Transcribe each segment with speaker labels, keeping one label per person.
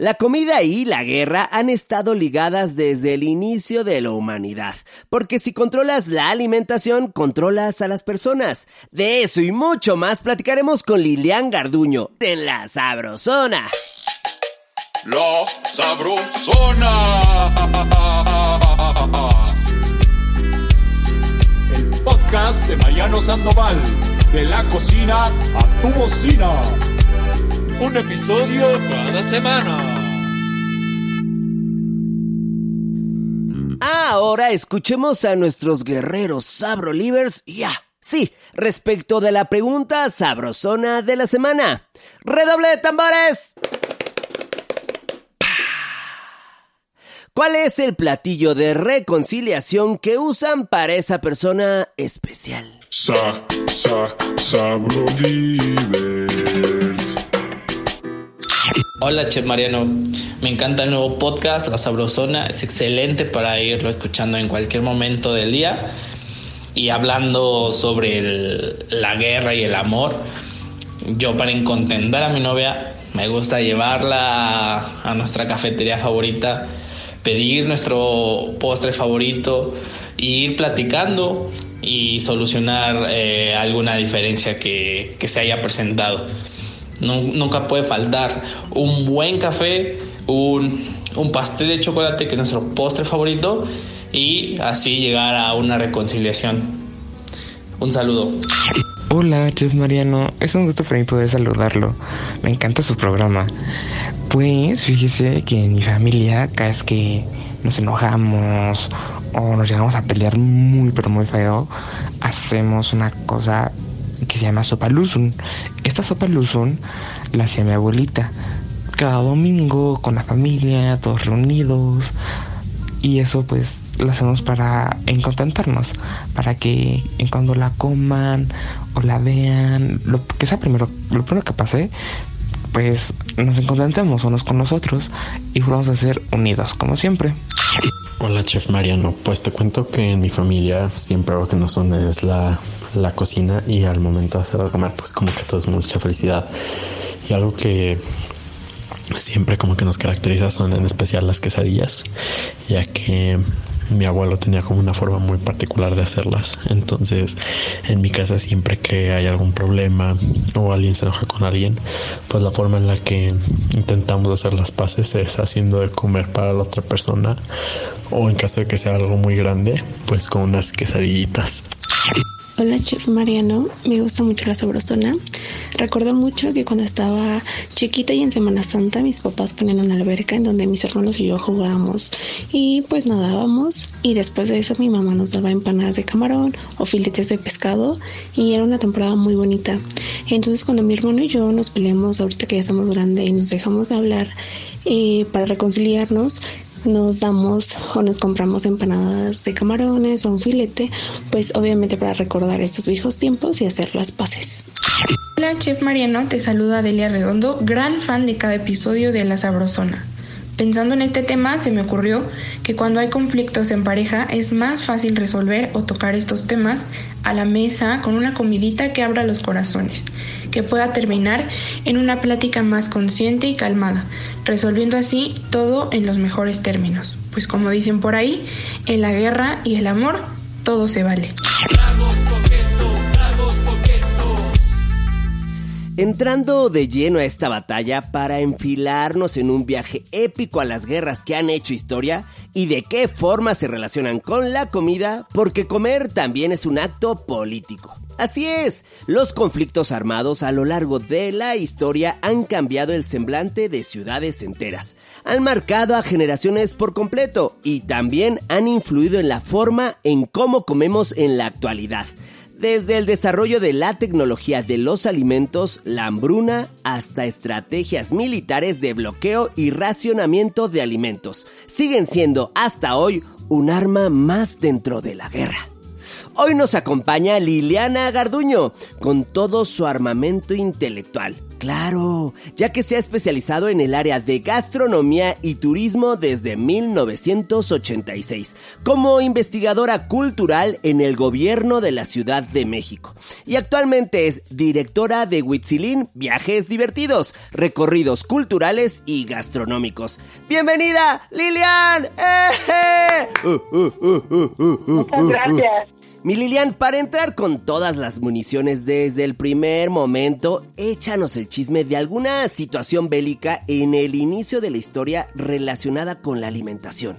Speaker 1: La comida y la guerra han estado ligadas desde el inicio de la humanidad, porque si controlas la alimentación, controlas a las personas. De eso y mucho más platicaremos con Lilian Garduño en La Sabrosona.
Speaker 2: La Sabrosona.
Speaker 3: El podcast de Mariano Sandoval, de la cocina a tu bocina.
Speaker 2: Un episodio cada semana.
Speaker 1: Ahora escuchemos a nuestros guerreros sabrolivers y ya. Sí, respecto de la pregunta sabrosona de la semana. ¡Redoble de tambores! ¿Cuál es el platillo de reconciliación que usan para esa persona especial?
Speaker 4: Sa, sa, sabrolivers.
Speaker 5: Hola Chef Mariano, me encanta el nuevo podcast, La Sabrosona, es excelente para irlo escuchando en cualquier momento del día y hablando sobre la guerra y el amor. Yo para encontender a mi novia me gusta llevarla a, nuestra cafetería favorita, pedir nuestro postre favorito e ir platicando y solucionar eh, alguna diferencia que se haya presentado. Nu- Nunca puede faltar un buen café, un, un pastel de chocolate que es nuestro postre favorito y así llegar a una reconciliación. Un saludo.
Speaker 6: Hola, Chef Mariano. Es un gusto para mí poder saludarlo. Me encanta su programa. Pues fíjese que en mi familia, cada vez que nos enojamos o nos llegamos a pelear muy, pero muy feo, hacemos una cosa que se llama sopa luzun. Esta sopa luzun la hacía mi abuelita. Cada domingo con la familia, todos reunidos. Y eso pues lo hacemos para encontentarnos, para que cuando la coman o la vean, lo que sea primero, lo primero que pase, pues nos encontentemos unos con nosotros y vamos a ser unidos como siempre.
Speaker 7: Hola Chef Mariano, pues te cuento que en mi familia siempre algo que nos une es la, la cocina y al momento de hacer comer pues como que todo es mucha felicidad. Y algo que siempre como que nos caracteriza son en especial las quesadillas ya que mi abuelo tenía como una forma muy particular de hacerlas. Entonces en mi casa siempre que hay algún problema o alguien se enoja con alguien pues la forma en la que intentamos hacer las paces es haciendo de comer para la otra persona o en caso de que sea algo muy grande pues con unas quesadillitas
Speaker 8: Hola Chef Mariano, me gusta mucho la sabrosona. Recuerdo mucho que cuando estaba chiquita y en Semana Santa mis papás ponían una alberca en donde mis hermanos y yo jugábamos y pues nadábamos y después de eso mi mamá nos daba empanadas de camarón o filetes de pescado y era una temporada muy bonita. Entonces cuando mi hermano y yo nos peleamos ahorita que ya somos grandes y nos dejamos de hablar eh, para reconciliarnos, nos damos o nos compramos empanadas de camarones o un filete, pues obviamente para recordar estos viejos tiempos y hacer las paces.
Speaker 9: Hola Chef Mariano, te saluda Delia Redondo, gran fan de cada episodio de La Sabrosona. Pensando en este tema, se me ocurrió que cuando hay conflictos en pareja es más fácil resolver o tocar estos temas a la mesa con una comidita que abra los corazones, que pueda terminar en una plática más consciente y calmada, resolviendo así todo en los mejores términos. Pues como dicen por ahí, en la guerra y el amor todo se vale.
Speaker 1: Entrando de lleno a esta batalla para enfilarnos en un viaje épico a las guerras que han hecho historia y de qué forma se relacionan con la comida, porque comer también es un acto político. Así es, los conflictos armados a lo largo de la historia han cambiado el semblante de ciudades enteras, han marcado a generaciones por completo y también han influido en la forma en cómo comemos en la actualidad. Desde el desarrollo de la tecnología de los alimentos, la hambruna, hasta estrategias militares de bloqueo y racionamiento de alimentos, siguen siendo hasta hoy un arma más dentro de la guerra. Hoy nos acompaña Liliana Garduño con todo su armamento intelectual. Claro, ya que se ha especializado en el área de gastronomía y turismo desde 1986, como investigadora cultural en el gobierno de la Ciudad de México. Y actualmente es directora de Huitzilín Viajes Divertidos, recorridos culturales y gastronómicos. ¡Bienvenida, Lilian! ¡Eh!
Speaker 10: Muchas gracias.
Speaker 1: Mi Lilian, para entrar con todas las municiones desde el primer momento, échanos el chisme de alguna situación bélica en el inicio de la historia relacionada con la alimentación.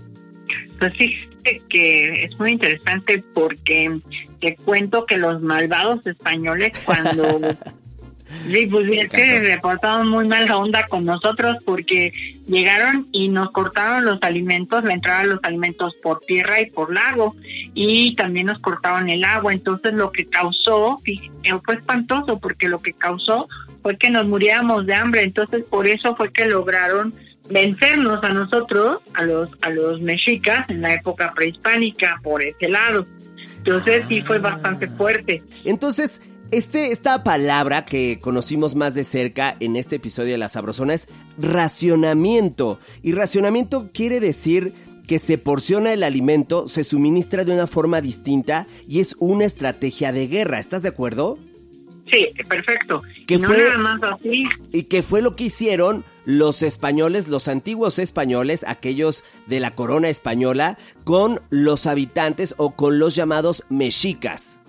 Speaker 10: Pues fíjate que es muy interesante porque te cuento que los malvados españoles cuando Sí, pues es que reportaron muy mala onda con nosotros porque llegaron y nos cortaron los alimentos, la entrada de los alimentos por tierra y por lago y también nos cortaron el agua. Entonces lo que causó, fue espantoso porque lo que causó fue que nos muriéramos de hambre. Entonces por eso fue que lograron vencernos a nosotros, a los, a los mexicas en la época prehispánica por ese lado. Entonces sí fue bastante fuerte.
Speaker 1: Entonces, este, esta palabra que conocimos más de cerca en este episodio de La Sabrosona es racionamiento. Y racionamiento quiere decir que se porciona el alimento, se suministra de una forma distinta y es una estrategia de guerra. ¿Estás de acuerdo?
Speaker 10: Sí, perfecto.
Speaker 1: Que
Speaker 10: no
Speaker 1: fue,
Speaker 10: nada más así.
Speaker 1: Y que fue lo que hicieron los españoles, los antiguos españoles, aquellos de la corona española, con los habitantes o con los llamados mexicas.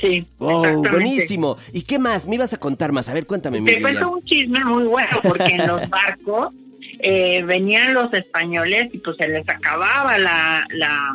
Speaker 10: Sí.
Speaker 1: Oh, buenísimo. ¿Y qué más? Me ibas a contar más. A ver, cuéntame.
Speaker 10: Te cuento un chisme muy bueno, porque en los barcos eh, venían los españoles y pues se les acababa la, la,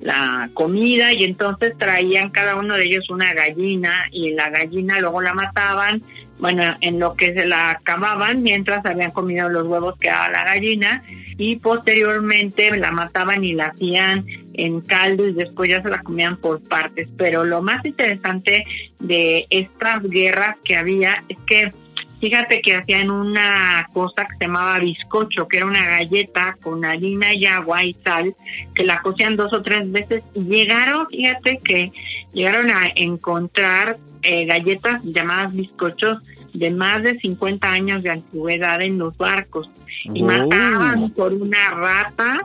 Speaker 10: la comida y entonces traían cada uno de ellos una gallina y la gallina luego la mataban, bueno, en lo que se la acababan mientras habían comido los huevos que daba la gallina y posteriormente la mataban y la hacían en caldo y después ya se la comían por partes. Pero lo más interesante de estas guerras que había es que fíjate que hacían una cosa que se llamaba bizcocho, que era una galleta con harina y agua y sal, que la cocían dos o tres veces y llegaron, fíjate que llegaron a encontrar eh, galletas llamadas bizcochos de más de 50 años de antigüedad en los barcos y
Speaker 1: Oh.
Speaker 10: mataban por una rata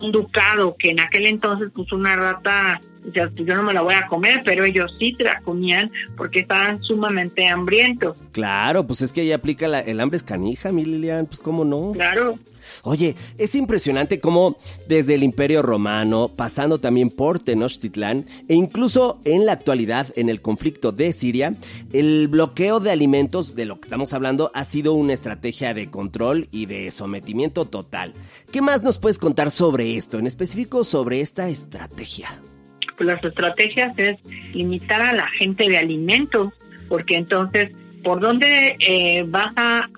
Speaker 10: un ducado que en aquel entonces pues una rata o sea, pues, yo no me la voy a comer, pero ellos sí te la comían porque estaban sumamente hambrientos.
Speaker 1: Claro, pues es que ahí aplica la- el hambre es canija, mi Lilian, pues cómo no.
Speaker 10: Claro.
Speaker 1: Oye, es impresionante cómo desde el Imperio Romano, pasando también por Tenochtitlán e incluso en la actualidad en el conflicto de Siria, el bloqueo de alimentos de lo que estamos hablando ha sido una estrategia de control y de sometimiento total. ¿Qué más nos puedes contar sobre esto, en específico sobre esta estrategia?
Speaker 10: Pues las estrategias es limitar a la gente de alimentos, porque entonces, ¿por dónde eh, vas a,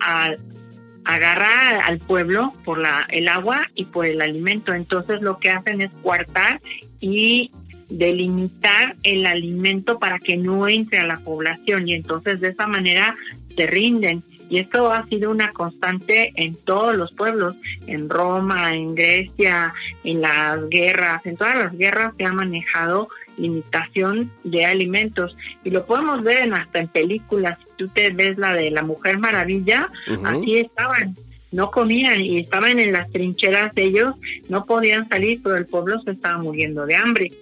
Speaker 10: agarrar al pueblo? Por la, el agua y por el alimento. Entonces lo que hacen es coartar y delimitar el alimento para que no entre a la población y entonces de esa manera se rinden. Y esto ha sido una constante en todos los pueblos, en Roma, en Grecia, en las guerras, en todas las guerras se ha manejado limitación de alimentos y lo podemos ver en, hasta en películas. Si tú te ves la de la Mujer Maravilla, así estaban, no comían y estaban en las trincheras de ellos, no podían salir, pero el pueblo se estaba muriendo de hambre.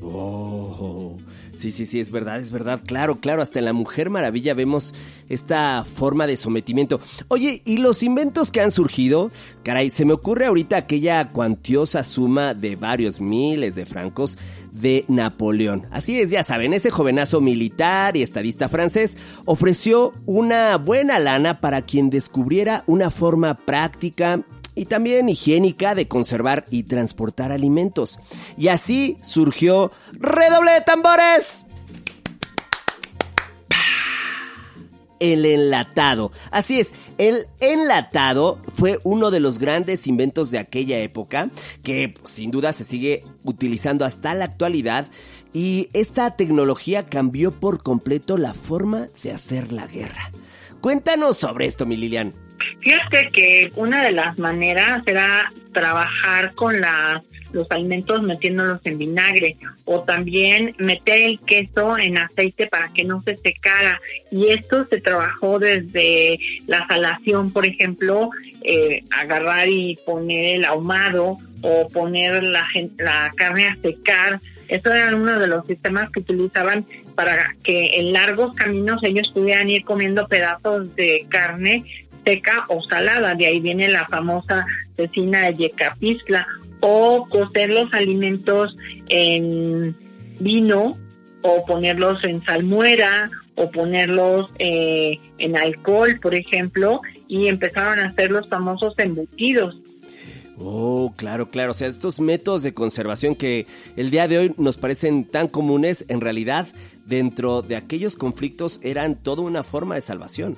Speaker 1: Oh, sí, sí, sí, es verdad, es verdad. Claro, claro, hasta en la Mujer Maravilla vemos esta forma de sometimiento. Oye, ¿y los inventos que han surgido? Caray, se me ocurre ahorita aquella cuantiosa suma de varios miles de francos de Napoleón. Así es, ya saben, ese jovenazo militar y estadista francés ofreció una buena lana para quien descubriera una forma práctica y también higiénica de conservar y transportar alimentos. Y así surgió redoble de tambores. El enlatado. Así es, el enlatado fue uno de los grandes inventos de aquella época que sin duda se sigue utilizando hasta la actualidad y esta tecnología cambió por completo la forma de hacer la guerra. Cuéntanos sobre esto, mi Lilian.
Speaker 10: Fíjate que una de las maneras era trabajar con las los alimentos metiéndolos en vinagre o también meter el queso en aceite para que no se secara. Y esto se trabajó desde la salación por ejemplo eh, agarrar y poner el ahumado o poner la, la carne a secar. Eso era uno de los sistemas que utilizaban para que en largos caminos ellos pudieran ir comiendo pedazos de carne seca o salada. De ahí viene la famosa cecina de Yecapistla. O cocer los alimentos en vino o ponerlos en salmuera o ponerlos eh, en alcohol, por ejemplo, y empezaron a hacer los famosos embutidos.
Speaker 1: Oh, claro, claro. O sea, estos métodos de conservación que el día de hoy nos parecen tan comunes, en realidad, dentro de aquellos conflictos eran toda una forma de salvación.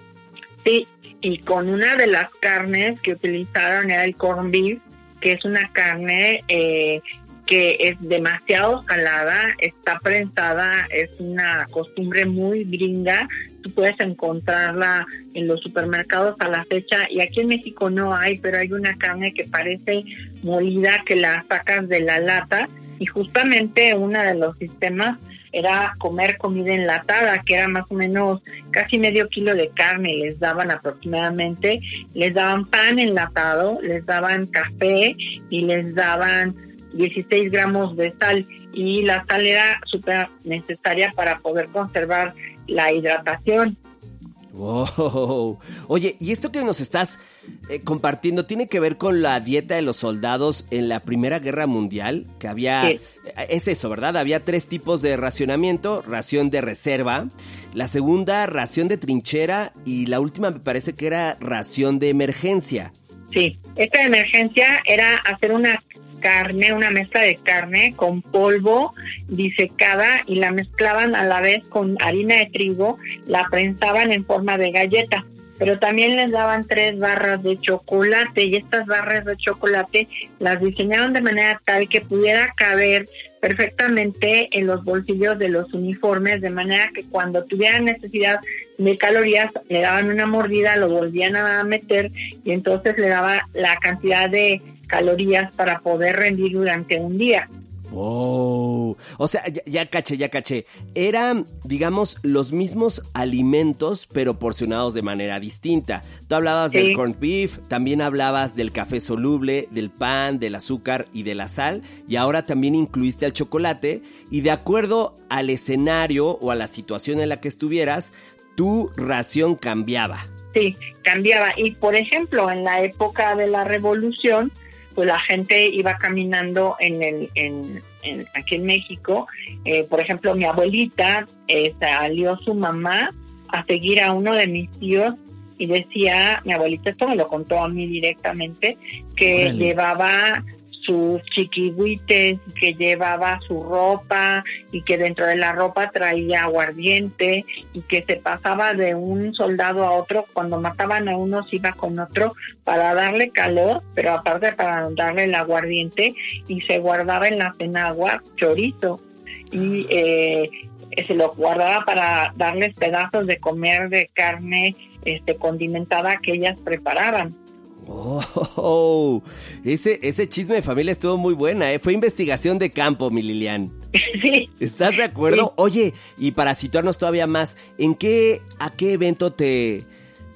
Speaker 10: Sí, y con una de las carnes que utilizaron era el corn beef, que es una carne eh, que es demasiado salada, está prensada, es una costumbre muy gringa, tú puedes encontrarla en los supermercados a la fecha y aquí en México no hay, pero hay una carne que parece molida que la sacas de la lata y justamente uno de los sistemas era comer comida enlatada, que era más o menos casi medio kilo de carne, les daban aproximadamente, les daban pan enlatado, les daban café y les daban 16 gramos de sal y la sal era súper necesaria para poder conservar la hidratación.
Speaker 1: Wow. Oye, ¿y esto que nos estás eh, compartiendo tiene que ver con la dieta de los soldados en la Primera Guerra Mundial? Que había... Eh, es eso, ¿verdad? Había tres tipos de racionamiento. Ración de reserva, la segunda ración de trinchera y la última me parece que era ración de emergencia.
Speaker 10: Sí, esta emergencia era hacer una carne, una mezcla de carne con polvo disecada y la mezclaban a la vez con harina de trigo, la prensaban en forma de galleta. Pero también les daban tres barras de chocolate y estas barras de chocolate las diseñaron de manera tal que pudiera caber perfectamente en los bolsillos de los uniformes, de manera que cuando tuvieran necesidad de calorías le daban una mordida, lo volvían a meter y entonces le daba la cantidad de calorías para poder rendir durante un día.
Speaker 1: Oh, o sea, ya, caché, ya caché. Eran, digamos, los mismos alimentos, pero porcionados de manera distinta. Tú hablabas del corned beef, también hablabas del café soluble, del pan, del azúcar y de la sal, y ahora también incluiste el chocolate, y de acuerdo al escenario o a la situación en la que estuvieras, tu ración cambiaba.
Speaker 10: Sí, cambiaba. Y por ejemplo, en la época de la revolución, pues la gente iba caminando en el, en, aquí en México. Eh, por ejemplo, mi abuelita eh, salió su mamá a seguir a uno de mis tíos y decía, mi abuelita esto me lo contó a mí directamente, que llevaba sus chiquihuites, que llevaba su ropa y que dentro de la ropa traía aguardiente y que se pasaba de un soldado a otro, cuando mataban a uno se iba con otro para darle calor, pero aparte para darle el aguardiente y se guardaba en la cenagua chorizo. Y eh, se lo guardaba para darles pedazos de comer de carne este condimentada que ellas preparaban.
Speaker 1: Oh, ese, ese chisme de familia estuvo muy buena, ¿eh? Fue investigación de campo, mi Lilian.
Speaker 10: Sí.
Speaker 1: ¿Estás de acuerdo? Oye, y para situarnos todavía más, ¿en qué, a qué evento te,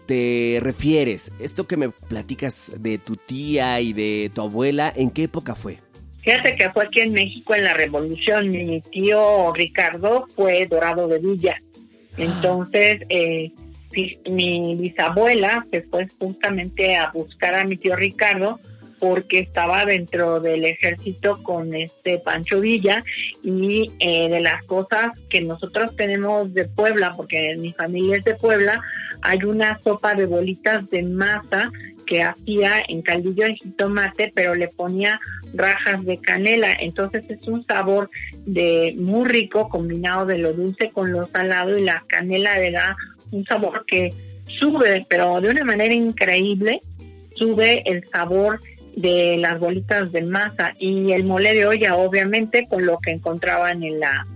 Speaker 1: te refieres? Esto que me platicas de tu tía y de tu abuela, ¿en qué época fue?
Speaker 10: Fíjate que fue aquí en México en la Revolución. Mi tío Ricardo fue Dorado de Villa. Ah. Entonces, eh, mi bisabuela se fue justamente a buscar a mi tío Ricardo porque estaba dentro del ejército con este Pancho Villa y eh, de las cosas que nosotros tenemos de Puebla, porque mi familia es de Puebla, hay una sopa de bolitas de masa que hacía en caldillo de jitomate, pero le ponía rajas de canela. Entonces es un sabor de muy rico combinado de lo dulce con lo salado y la canela le da un sabor que sube, pero de una manera increíble, sube el sabor de las bolitas de masa y el mole de olla, obviamente, con lo que encontraban en, la,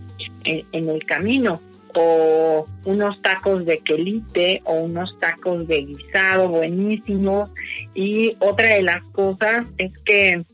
Speaker 10: en, el camino. O unos tacos de quelite o unos tacos de guisado buenísimos. Y otra de las cosas es que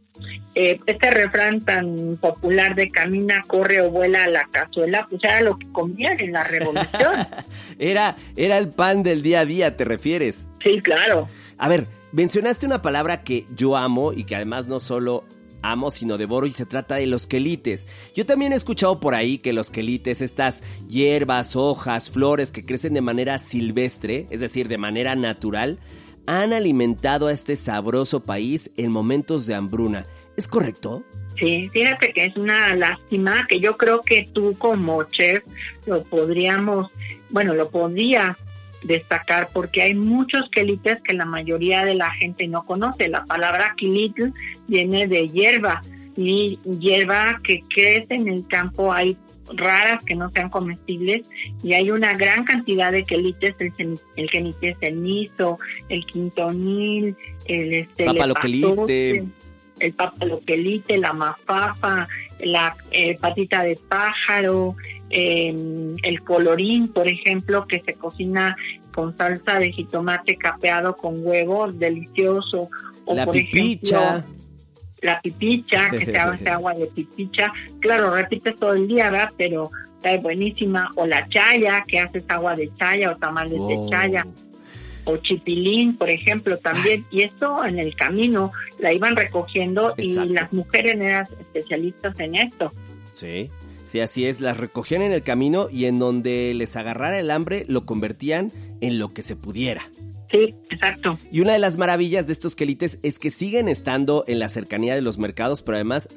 Speaker 10: eh, este refrán tan popular de camina, corre o vuela a la cazuela, pues era lo que comían en la revolución.
Speaker 1: era, era el pan del día a día, ¿te refieres?
Speaker 10: Sí, claro.
Speaker 1: A ver, mencionaste una palabra que yo amo y que además no solo amo, sino devoro y se trata de los quelites. Yo también he escuchado por ahí que los quelites, estas hierbas, hojas, flores que crecen de manera silvestre, es decir, de manera natural, han alimentado a este sabroso país en momentos de hambruna. ¿Es correcto?
Speaker 10: Sí, fíjate que es una lástima que yo creo que tú como chef lo podríamos, bueno, lo podía destacar porque hay muchos quelites que la mayoría de la gente no conoce. La palabra quilitl viene de hierba y hierba que crece en el campo hay raras que no sean comestibles y hay una gran cantidad de quelites, el, el quenite cenizo, el quintonil, el este,
Speaker 1: papaloquelite
Speaker 10: el papaloquelite, la mafafa, la eh, patita de pájaro, em, el colorín, por ejemplo, que se cocina con salsa de jitomate capeado con huevo, delicioso. O
Speaker 1: la
Speaker 10: por
Speaker 1: pipicha.
Speaker 10: Ejemplo, la pipicha, que se hace agua de pipicha. Claro, repites todo el día, ¿verdad? Pero está buenísima. O la chaya, que haces agua de chaya o tamales de chaya o chipilín, por ejemplo, también. Y esto en el camino la iban recogiendo y las mujeres eran especialistas en esto.
Speaker 1: Sí. Sí, así es, las recogían en el camino y en donde les agarrara el hambre lo convertían en lo que se pudiera.
Speaker 10: Sí, exacto.
Speaker 1: Y una de las maravillas de estos quelites es que siguen estando en la cercanía de los mercados, pero además,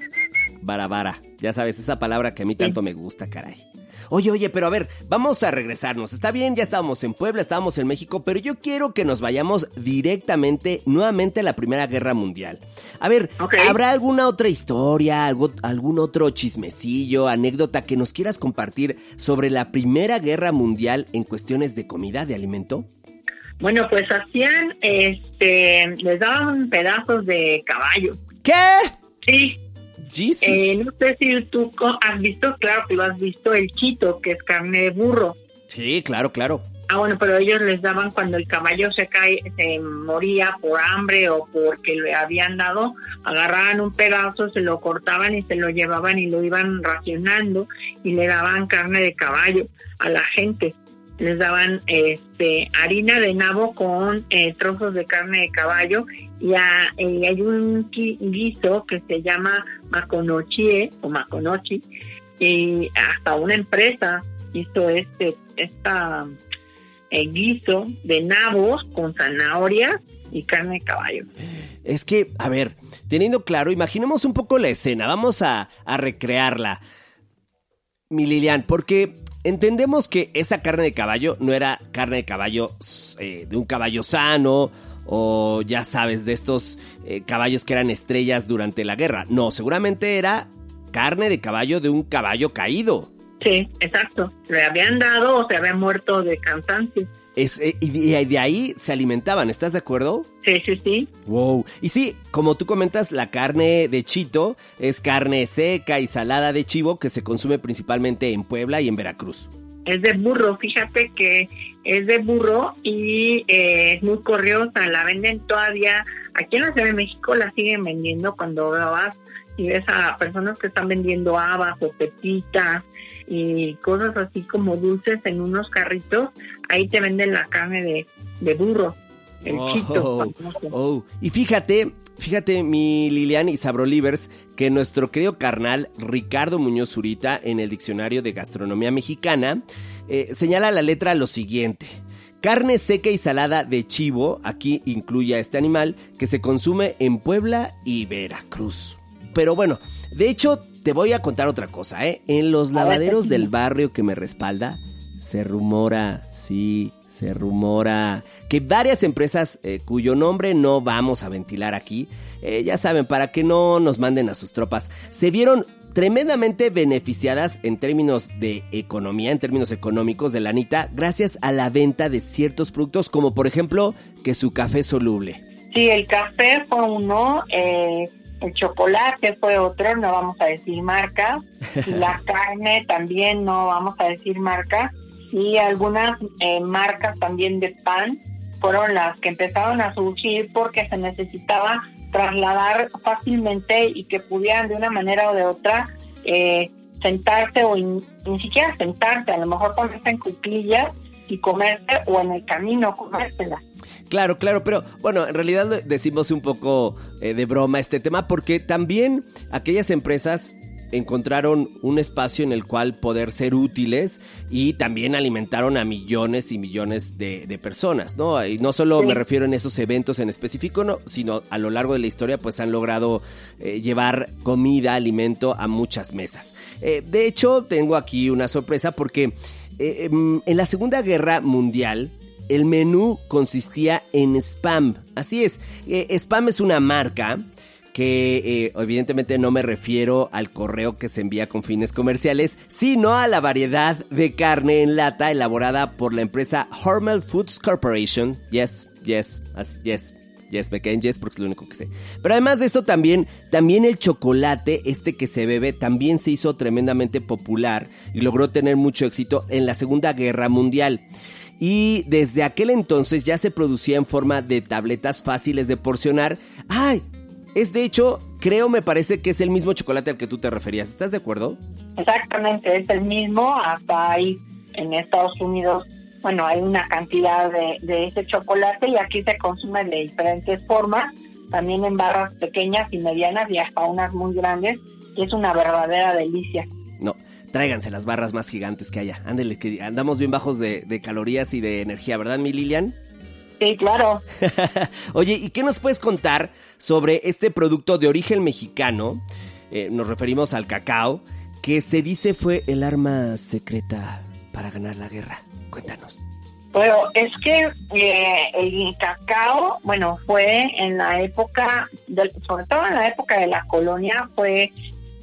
Speaker 1: barabara. Ya sabes, esa palabra que a mí tanto me gusta, caray. Oye, oye, pero a ver, vamos a regresarnos. Está bien, ya estábamos en Puebla, estábamos en México, pero yo quiero que nos vayamos directamente, nuevamente a la Primera Guerra Mundial. A ver, ¿habrá alguna otra historia, algo, algún otro chismecillo, anécdota que nos quieras compartir sobre la Primera Guerra Mundial en cuestiones de comida, de alimento?
Speaker 10: Bueno, pues hacían, este, les daban pedazos de caballo.
Speaker 1: ¿Qué?
Speaker 10: Sí, eh, no sé si tú has visto, claro que lo has visto, el chito, que es carne de burro.
Speaker 1: Sí, claro, claro.
Speaker 10: Ah, bueno, pero ellos les daban cuando el caballo se cae, se moría por hambre o porque le habían dado, agarraban un pedazo, se lo cortaban y se lo llevaban y lo iban racionando y le daban carne de caballo a la gente. Les daban este harina de nabo con eh, trozos de carne de caballo y hay un guiso que se llama Maconochie o Maconochi y hasta una empresa hizo este esta eh, guiso de nabos con zanahorias y carne de caballo.
Speaker 1: Es que, a ver, teniendo claro, imaginemos un poco la escena, vamos a, recrearla. Mi Lilian, porque entendemos que esa carne de caballo no era carne de caballo eh, de un caballo sano o ya sabes, de estos eh, caballos que eran estrellas durante la guerra. No, seguramente era carne de caballo de un caballo caído.
Speaker 10: Sí, exacto. Le habían dado o se había muerto de cansancio.
Speaker 1: Es, eh, y de ahí se alimentaban, ¿estás de acuerdo?
Speaker 10: Sí, sí, sí.
Speaker 1: Wow. Y sí, como tú comentas, la carne de chito es carne seca y salada de chivo que se consume principalmente en Puebla y en Veracruz
Speaker 10: es de burro, fíjate que es de burro y eh, es muy corriosa, la venden todavía, aquí en la Ciudad de México la siguen vendiendo cuando vas y ves a personas que están vendiendo habas o pepitas y cosas así como dulces en unos carritos, ahí te venden la carne de, de burro. El
Speaker 1: oh, oh. Y fíjate, Fíjate, mi Lilian y Sabrolivers, que nuestro querido carnal Ricardo Muñoz Zurita, en el Diccionario de Gastronomía Mexicana, eh, señala la letra lo siguiente. Carne seca y salada de chivo, aquí incluye a este animal, que se consume en Puebla y Veracruz. Pero bueno, de hecho, te voy a contar otra cosa, ¿eh? En los lavaderos del barrio que me respalda, se rumora, sí, se rumora que varias empresas eh, cuyo nombre no vamos a ventilar aquí, eh, ya saben, para que no nos manden a sus tropas, se vieron tremendamente beneficiadas en términos de economía, en términos económicos de la Anita, gracias a la venta de ciertos productos como por ejemplo que su café soluble.
Speaker 10: Sí, el café fue uno, eh, el chocolate fue otro, no vamos a decir marca, la carne también no vamos a decir marca, y algunas eh, marcas también de pan fueron las que empezaron a surgir porque se necesitaba trasladar fácilmente y que pudieran de una manera o de otra eh, sentarse o ni siquiera sentarse, a lo mejor ponerse en cuclillas y comerse o en el camino comérsela.
Speaker 1: Claro, claro, pero bueno, en realidad decimos un poco eh, de broma este tema porque también aquellas empresas encontraron un espacio en el cual poder ser útiles y también alimentaron a millones y millones de, personas, ¿no? Y no solo me refiero en esos eventos en específico, no, sino a lo largo de la historia pues han logrado eh, llevar comida, alimento a muchas mesas. Eh, de hecho, tengo aquí una sorpresa porque eh, em, en la Segunda Guerra Mundial, el menú consistía en spam. Así es, spam es una marca que eh, evidentemente no me refiero al correo que se envía con fines comerciales, sino a la variedad de carne en lata elaborada por la empresa Hormel Foods Corporation. Yes, yes, yes. Yes, me quedé en yes porque es lo único que sé. Pero además de eso también, también el chocolate, este que se bebe, también se hizo tremendamente popular y logró tener mucho éxito en la Segunda Guerra Mundial. Y desde aquel entonces ya se producía en forma de tabletas fáciles de porcionar. ¡Ay! Es de hecho, creo, me parece que es el mismo chocolate al que tú te referías. ¿Estás de acuerdo?
Speaker 10: Exactamente, es el mismo. Hasta ahí en Estados Unidos, bueno, hay una cantidad de, ese chocolate y aquí se consume de diferentes formas, también en barras pequeñas y medianas y hasta unas muy grandes. Y es una verdadera delicia.
Speaker 1: No, tráiganse las barras más gigantes que haya. Ándele, que andamos bien bajos de, de calorías y de energía, ¿verdad, mi Lilian?
Speaker 10: Sí, claro.
Speaker 1: Oye, ¿y qué nos puedes contar sobre este producto de origen mexicano? Eh, nos referimos al cacao, que se dice fue el arma secreta para ganar la guerra. Cuéntanos.
Speaker 10: Bueno, es que eh, el cacao, bueno, fue en la época, sobre todo en la época de la colonia, fue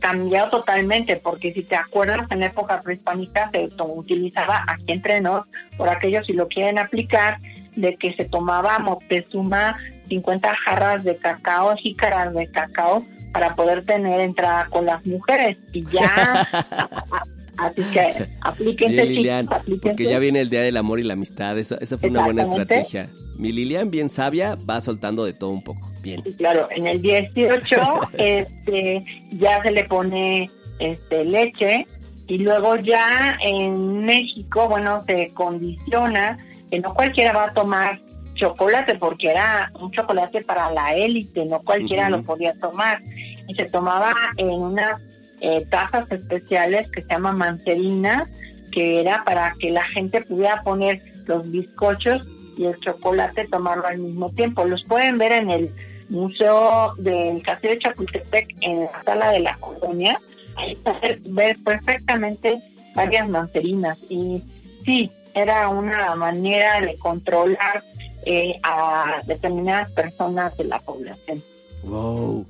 Speaker 10: cambiado totalmente, porque si te acuerdas, en la época prehispánica se utilizaba aquí entre nos, por aquellos si lo quieren aplicar, de que se tomaba Moctezuma 50 jarras de cacao, jícaras de cacao, para poder tener entrada con las mujeres. Y ya, así que aplíquense,
Speaker 1: Lilian, Porque ya viene el Día del Amor y la Amistad, esa, esa fue una buena estrategia. Mi Lilian, bien sabia, va soltando de todo un poco. Bien.
Speaker 10: claro, en el 18 este, ya se le pone este, leche y luego ya en México, bueno, se condiciona que no cualquiera va a tomar chocolate porque era un chocolate para la élite, no cualquiera lo podía tomar. Y se tomaba en unas eh, tazas especiales que se llaman manterinas, que era para que la gente pudiera poner los bizcochos y el chocolate tomarlo al mismo tiempo. Los pueden ver en el Museo del Castillo de Chapultepec, en la sala de la colonia. Ahí pueden ver perfectamente varias manterinas. Y sí, era una manera de controlar eh, a determinadas personas de la población.
Speaker 1: Wow.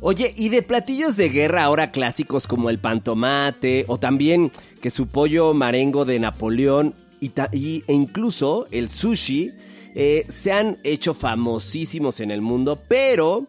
Speaker 1: Oye, ¿y de platillos de guerra ahora clásicos como el pantomate o también que su pollo marengo de Napoleón y, e incluso el sushi eh, se han hecho famosísimos en el mundo, pero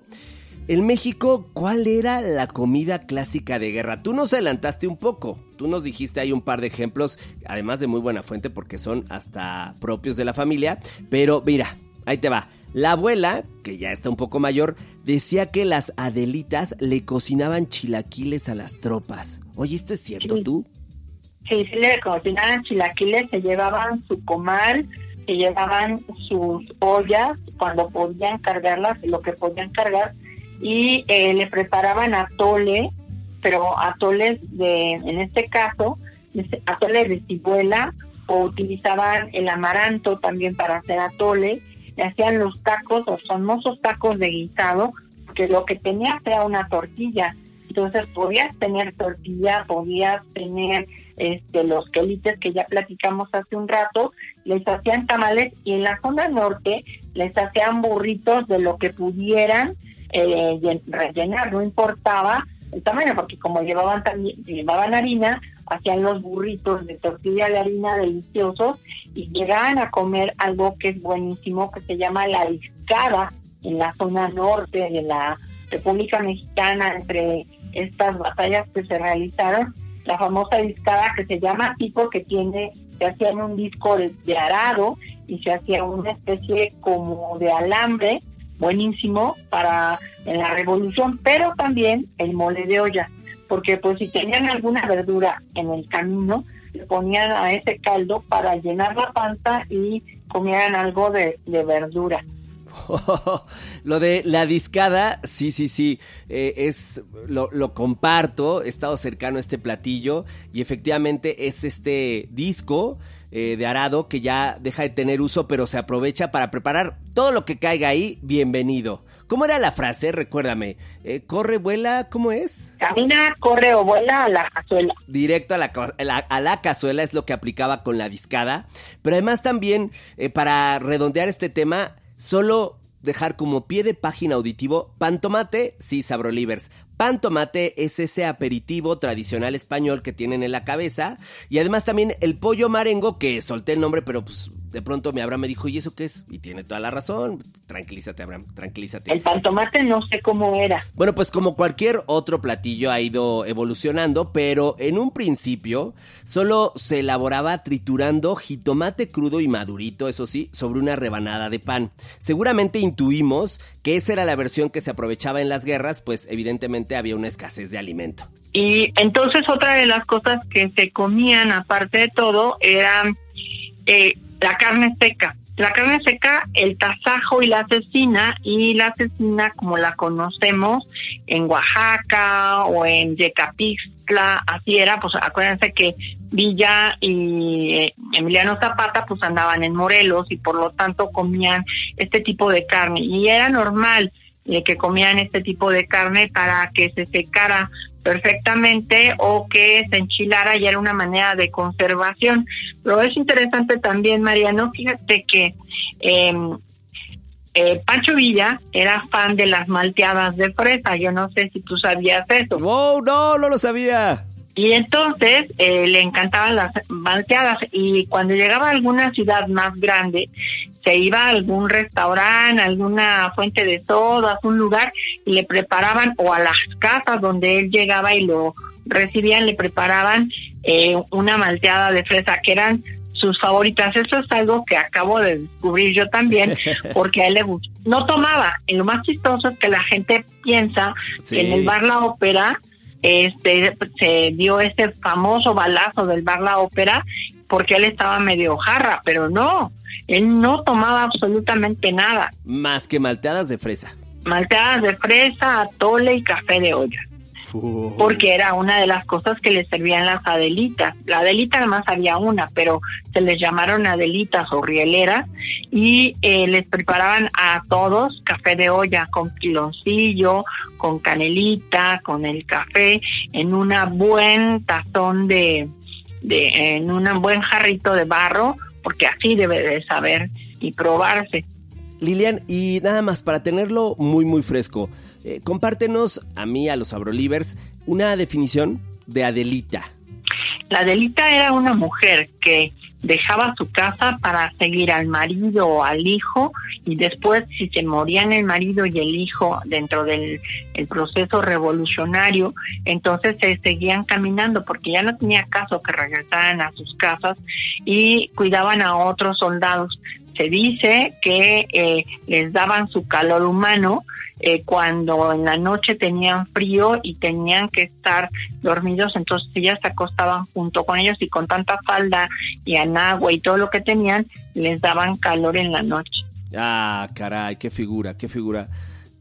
Speaker 1: en México, ¿cuál era la comida clásica de guerra? Tú nos adelantaste un poco. Tú nos dijiste hay un par de ejemplos, además de muy buena fuente porque son hasta propios de la familia. Pero mira, ahí te va. La abuela, que ya está un poco mayor, decía que las adelitas le cocinaban chilaquiles a las tropas. Oye, ¿esto es cierto tú?
Speaker 10: Sí, sí le cocinaban chilaquiles, se llevaban su comal, se llevaban sus ollas cuando podían cargarlas, lo que podían cargar y eh, le preparaban atole, pero atoles de, en este caso, atoles de cibuela o utilizaban el amaranto también para hacer atole, le hacían los tacos, los famosos tacos de guisado, que lo que tenía era una tortilla. Entonces podías tener tortilla, podías tener este, los quelites que ya platicamos hace un rato, les hacían tamales y en la zona norte les hacían burritos de lo que pudieran eh, rellenar, no importaba el tamaño, porque como llevaban también, llevaban harina, hacían los burritos de tortilla de harina deliciosos y llegaban a comer algo que es buenísimo, que se llama la discada en la zona norte de la República Mexicana, entre estas batallas que se realizaron, la famosa discada que se llama tipo que tiene, se hacían un disco de, arado y se hacía una especie como de alambre buenísimo para en la revolución, pero también el mole de olla, porque pues si tenían alguna verdura en el camino, le ponían a ese caldo para llenar la panza y comieran algo de, de verdura.
Speaker 1: lo de la discada, sí, sí, sí, eh, es lo, lo, comparto, he estado cercano a este platillo y efectivamente es este disco eh, de arado que ya deja de tener uso, pero se aprovecha para preparar todo lo que caiga ahí, bienvenido. ¿Cómo era la frase? Recuérdame. Eh, ¿Corre, vuela? ¿Cómo es?
Speaker 10: Camina, corre o vuela a la cazuela.
Speaker 1: Directo a la, a la cazuela es lo que aplicaba con la discada. Pero además también, eh, para redondear este tema, solo dejar como pie de página auditivo pan tomate, sí, sabrolivers. Pan tomate es ese aperitivo tradicional español que tienen en la cabeza. Y además también el pollo marengo, que solté el nombre, pero pues de pronto mi Abraham me dijo, ¿y eso qué es? Y tiene toda la razón. Tranquilízate, Abraham, tranquilízate.
Speaker 10: El pan tomate no sé cómo era.
Speaker 1: Bueno, pues como cualquier otro platillo ha ido evolucionando, pero en un principio solo se elaboraba triturando jitomate crudo y madurito, eso sí, sobre una rebanada de pan. Seguramente intuimos que esa era la versión que se aprovechaba en las guerras, pues evidentemente había una escasez de alimento.
Speaker 10: Y entonces otra de las cosas que se comían, aparte de todo, era eh, la carne seca. La carne seca, el tasajo y la cecina, y la cecina como la conocemos en Oaxaca o en Yecapixtla, así era, pues acuérdense que Villa y eh, Emiliano Zapata pues andaban en Morelos y por lo tanto comían este tipo de carne y era normal eh, que comían este tipo de carne para que se secara perfectamente o que se enchilara y era una manera de conservación. Pero es interesante también, Mariano, fíjate que em, eh, Pancho Villa era fan de las malteadas de fresa. Yo no sé si tú sabías eso.
Speaker 1: ¡Wow! No, no lo sabía.
Speaker 10: Y entonces eh, le encantaban las malteadas y cuando llegaba a alguna ciudad más grande, se iba a algún restaurante, alguna fuente de sodas, un lugar, y le preparaban, o a las casas donde él llegaba y lo recibían, le preparaban eh, una malteada de fresa, que eran sus favoritas. Eso es algo que acabo de descubrir yo también, porque a él le gustó. No tomaba. Y lo más chistoso es que la gente piensa que en el bar La Ópera este, se dio este famoso balazo del bar La Ópera porque él estaba medio jarra, pero no él no tomaba absolutamente nada.
Speaker 1: Más que malteadas de fresa.
Speaker 10: Malteadas de fresa, atole y café de olla. Porque era una de las cosas que le servían las adelitas. La adelita además había una, pero se les llamaron adelitas o rieleras y eh, les preparaban a todos café de olla con piloncillo, con canelita, con el café en una buen tazón de, de en un buen jarrito de barro porque así debe de saber y probarse.
Speaker 1: Lilian, y nada más para tenerlo muy muy fresco, eh, compártenos a mí, a los Abrolivers, una definición de Adelita.
Speaker 10: La Adelita era una mujer que dejaba su casa para seguir al marido o al hijo y después si se morían el marido y el hijo dentro del proceso revolucionario, entonces se seguían caminando porque ya no tenía caso que regresaran a sus casas y cuidaban a otros soldados. Se dice que eh, les daban su calor humano eh, cuando en la noche tenían frío y tenían que estar dormidos, entonces ellas se acostaban junto con ellos y con tanta falda y anagua y todo lo que tenían, les daban calor en la noche.
Speaker 1: Ah, caray, qué figura, qué figura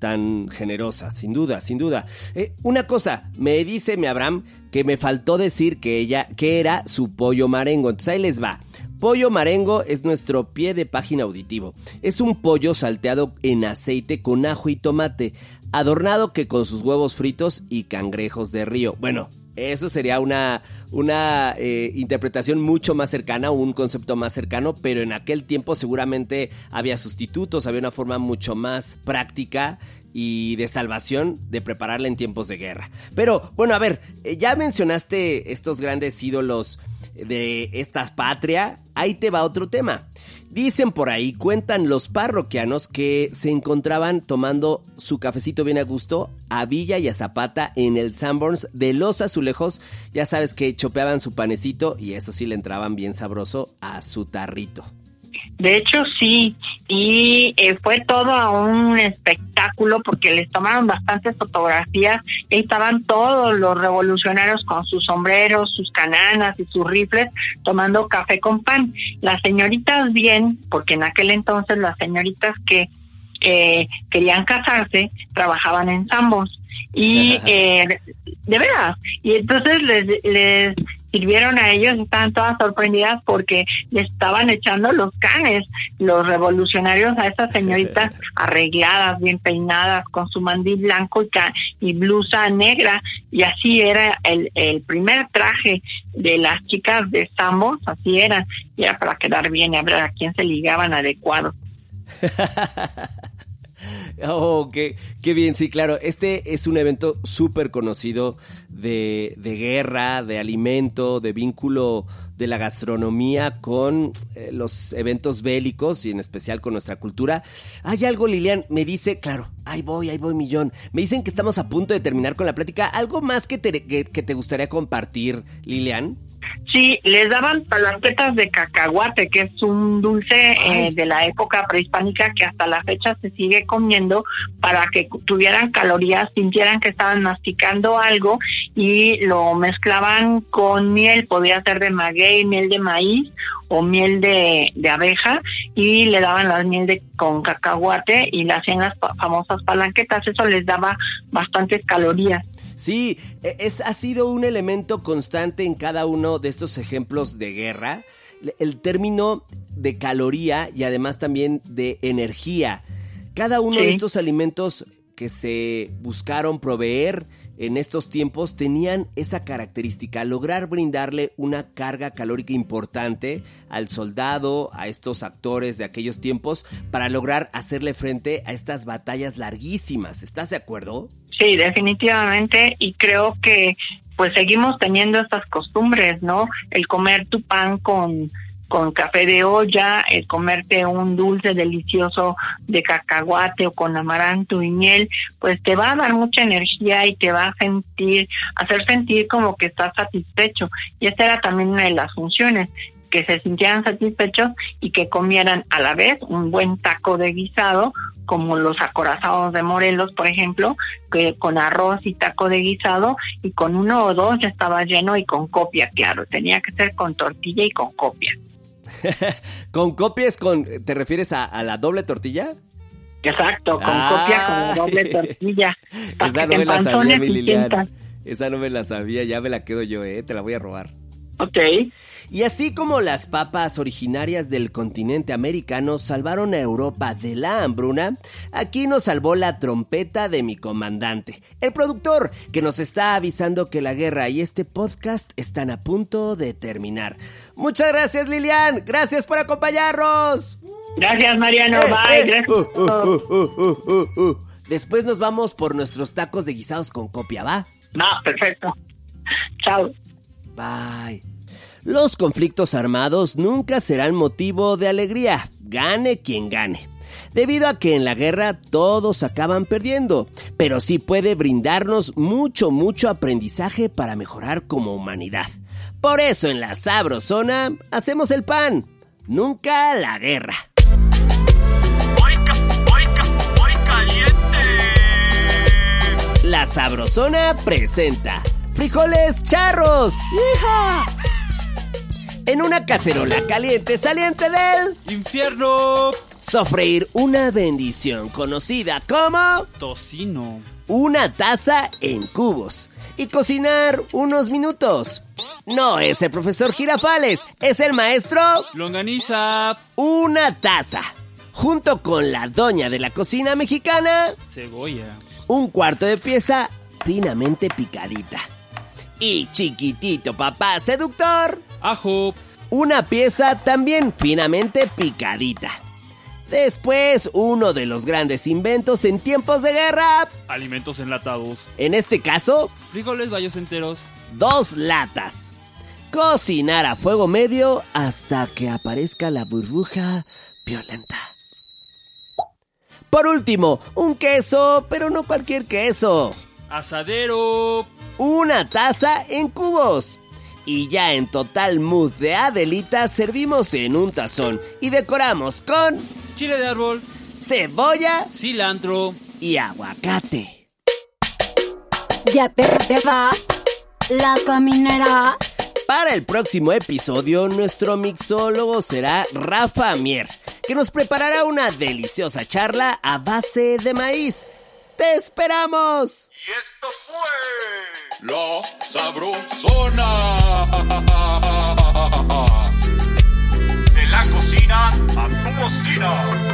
Speaker 1: tan generosa, sin duda, sin duda. Eh, una cosa, me dice mi Abraham que me faltó decir que ella, que era su pollo marengo, entonces ahí les va. Pollo marengo es nuestro pie de página auditivo. Es un pollo salteado en aceite con ajo y tomate, adornado que con sus huevos fritos y cangrejos de río. Bueno, eso sería una, una eh, interpretación mucho más cercana, un concepto más cercano, pero en aquel tiempo seguramente había sustitutos, había una forma mucho más práctica y de salvación de prepararla en tiempos de guerra. Pero bueno, a ver, eh, ya mencionaste estos grandes ídolos de esta patria, ahí te va otro tema. Dicen por ahí, cuentan los parroquianos que se encontraban tomando su cafecito bien a gusto a Villa y a Zapata en el Sanborns de los azulejos. Ya sabes que chopeaban su panecito y eso sí le entraban bien sabroso a su tarrito.
Speaker 10: De hecho, sí, y eh, fue todo un espectáculo porque les tomaron bastantes fotografías estaban todos los revolucionarios con sus sombreros, sus cananas y sus rifles tomando café con pan. Las señoritas bien, porque en aquel entonces las señoritas que eh, querían casarse trabajaban en zambos y eh, de veras y entonces les, les sirvieron a ellos, estaban todas sorprendidas porque le estaban echando los canes, los revolucionarios a esas señoritas arregladas, bien peinadas, con su mandil blanco y, y blusa negra, y así era el, el primer traje de las chicas de Sambos, así era, y era para quedar bien y a ver a quién se ligaban adecuado.
Speaker 1: Oh, qué, bien, sí, claro. Este es un evento súper conocido de, de, guerra, de alimento, de vínculo de la gastronomía con eh, los eventos bélicos y en especial con nuestra cultura. Hay algo, Lilian, me dice, claro, ahí voy, ahí voy, millón. Me dicen que estamos a punto de terminar con la plática. ¿Algo más que te, que, que te gustaría compartir, Lilian?
Speaker 10: Sí, les daban palanquetas de cacahuate, que es un dulce eh, de la época prehispánica que hasta la fecha se sigue comiendo para que tuvieran calorías, sintieran que estaban masticando algo y lo mezclaban con miel, podía ser de maguey, miel de maíz o miel de, de abeja y le daban la miel de con cacahuate y le hacían las famosas palanquetas, eso les daba bastantes calorías.
Speaker 1: Sí, e, es, ha sido un elemento constante en cada uno de estos ejemplos de guerra. El término de caloría y además también de energía. Cada uno de estos alimentos que se buscaron proveer en estos tiempos tenían esa característica, lograr brindarle una carga calórica importante al soldado, a estos actores de aquellos tiempos, para lograr hacerle frente a estas batallas larguísimas. ¿Estás de acuerdo?
Speaker 10: Sí, definitivamente, y creo que pues seguimos teniendo estas costumbres, ¿no? El comer tu pan con con café de olla, el comerte un dulce delicioso de cacahuate o con amaranto y miel, pues te va a dar mucha energía y te va a sentir, hacer sentir como que estás satisfecho. Y esta era también una de las funciones, que se sintieran satisfechos y que comieran a la vez un buen taco de guisado, como los acorazados de Morelos, por ejemplo, que con arroz y taco de guisado y con uno o dos ya estaba lleno y con copia, claro, tenía que ser con tortilla y con copia.
Speaker 1: ¿Con copias con, te refieres a, la doble tortilla?
Speaker 10: Exacto, con copia con la doble tortilla.
Speaker 1: Esa no me la sabía, mi Liliana. Esa no me la sabía, ya me la quedo yo, eh, te la voy a robar.
Speaker 10: Ok.
Speaker 1: Y así como las papas originarias del continente americano salvaron a Europa de la hambruna, aquí nos salvó la trompeta de mi comandante, el productor, que nos está avisando que la guerra y este podcast están a punto de terminar. Muchas gracias Lilian, gracias por acompañarnos.
Speaker 10: Gracias Mariano, eh, bye. Eh. Uh,
Speaker 1: uh, uh, Después nos vamos por nuestros tacos de guisados con copia, ¿va?
Speaker 10: No, perfecto. Chao.
Speaker 1: Bye. Los conflictos armados nunca serán motivo de alegría, gane quien gane. Debido a que en la guerra todos acaban perdiendo, pero sí puede brindarnos mucho, mucho aprendizaje para mejorar como humanidad. Por eso en la Sabrosona hacemos el pan, nunca la guerra. La Sabrosona presenta frijoles charros. ¡Hija! En una cacerola caliente saliente del
Speaker 11: infierno.
Speaker 1: Sofreír una bendición conocida como
Speaker 11: tocino.
Speaker 1: Una taza en cubos. Y cocinar unos minutos. No es el profesor Girafales, es el maestro
Speaker 11: Longaniza.
Speaker 1: Una taza. Junto con la doña de la cocina mexicana.
Speaker 11: Cebolla.
Speaker 1: Un cuarto de pieza finamente picadita y chiquitito papá seductor.
Speaker 11: Ajo.
Speaker 1: Una pieza también finamente picadita. Después, uno de los grandes inventos en tiempos de guerra.
Speaker 11: Alimentos enlatados.
Speaker 1: En este caso,
Speaker 11: frijoles bayos enteros.
Speaker 1: Dos latas. Cocinar a fuego medio hasta que aparezca la burbuja violenta. Por último, un queso, pero no cualquier queso.
Speaker 11: Asadero
Speaker 1: una taza en cubos. Y ya en total mood de Adelita servimos en un tazón y decoramos con
Speaker 11: Chile de árbol,
Speaker 1: cebolla
Speaker 11: cilantro.
Speaker 1: y aguacate.
Speaker 12: Ya te, te vas, la caminera.
Speaker 1: Para el próximo episodio, nuestro mixólogo será Rafa Mier, que nos preparará una deliciosa charla a base de maíz. ¡Te esperamos!
Speaker 3: Y esto fue
Speaker 2: La Sabrosona.
Speaker 3: de la cocina a tu cocina.